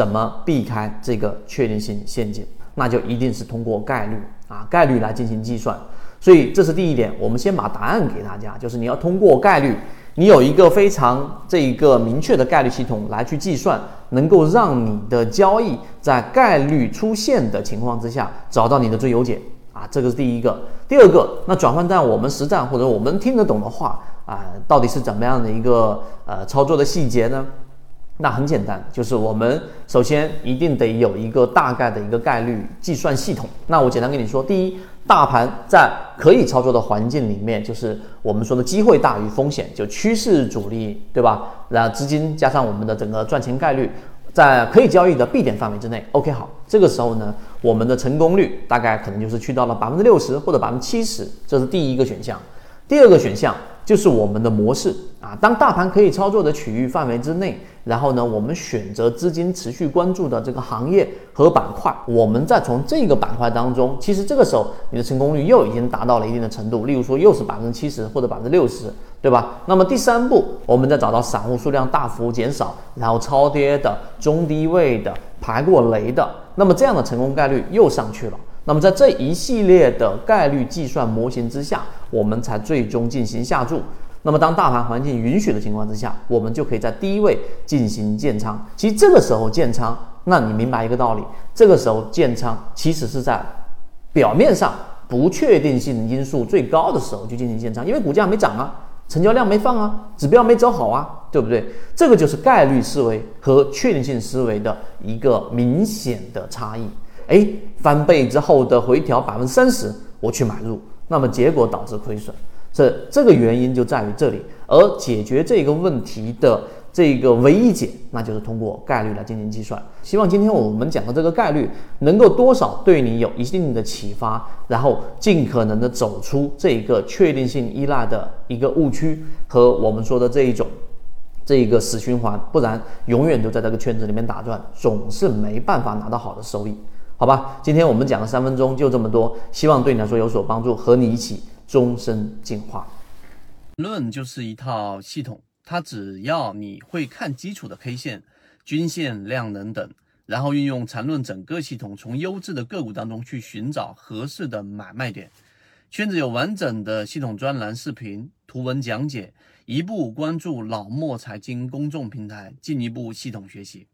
怎么避开这个确定性陷阱？那就一定是通过概率啊，概率来进行计算。所以这是第一点，我们先把答案给大家，就是你要通过概率，你有一个非常这一个明确的概率系统来去计算，能够让你的交易在概率出现的情况之下找到你的最优解啊，这个是第一个。第二个，那转换在我们实战或者我们听得懂的话啊，到底是怎么样的一个呃操作的细节呢？那很简单，就是我们首先一定得有一个大概的一个概率计算系统。那我简单跟你说，第一，大盘在可以操作的环境里面，就是我们说的机会大于风险，就趋势主力，对吧？然后资金加上我们的整个赚钱概率，在可以交易的 B 点范围之内。OK，好，这个时候呢，我们的成功率大概可能就是去到了百分之六十或者百分之七十，这是第一个选项。第二个选项。就是我们的模式啊，当大盘可以操作的区域范围之内，然后呢，我们选择资金持续关注的这个行业和板块，我们再从这个板块当中，其实这个时候你的成功率又已经达到了一定的程度，例如说又是百分之七十或者百分之六十，对吧？那么第三步，我们再找到散户数量大幅减少，然后超跌的、中低位的、排过雷的，那么这样的成功概率又上去了。那么在这一系列的概率计算模型之下，我们才最终进行下注。那么当大盘环境允许的情况之下，我们就可以在低位进行建仓。其实这个时候建仓，那你明白一个道理，这个时候建仓其实是在表面上不确定性因素最高的时候去进行建仓，因为股价没涨啊，成交量没放啊，指标没走好啊，对不对？这个就是概率思维和确定性思维的一个明显的差异。哎，翻倍之后的回调百分之三十，我去买入，那么结果导致亏损，这这个原因就在于这里。而解决这个问题的这个唯一解，那就是通过概率来进行计算。希望今天我们讲的这个概率，能够多少对你有一定的启发，然后尽可能的走出这一个确定性依赖的一个误区和我们说的这一种这一个死循环，不然永远都在这个圈子里面打转，总是没办法拿到好的收益。好吧，今天我们讲了三分钟，就这么多，希望对你来说有所帮助，和你一起终身进化。论就是一套系统，它只要你会看基础的 K 线、均线、量能等，然后运用缠论整个系统，从优质的个股当中去寻找合适的买卖点。圈子有完整的系统专栏、视频、图文讲解，一步关注老莫财经公众平台，进一步系统学习。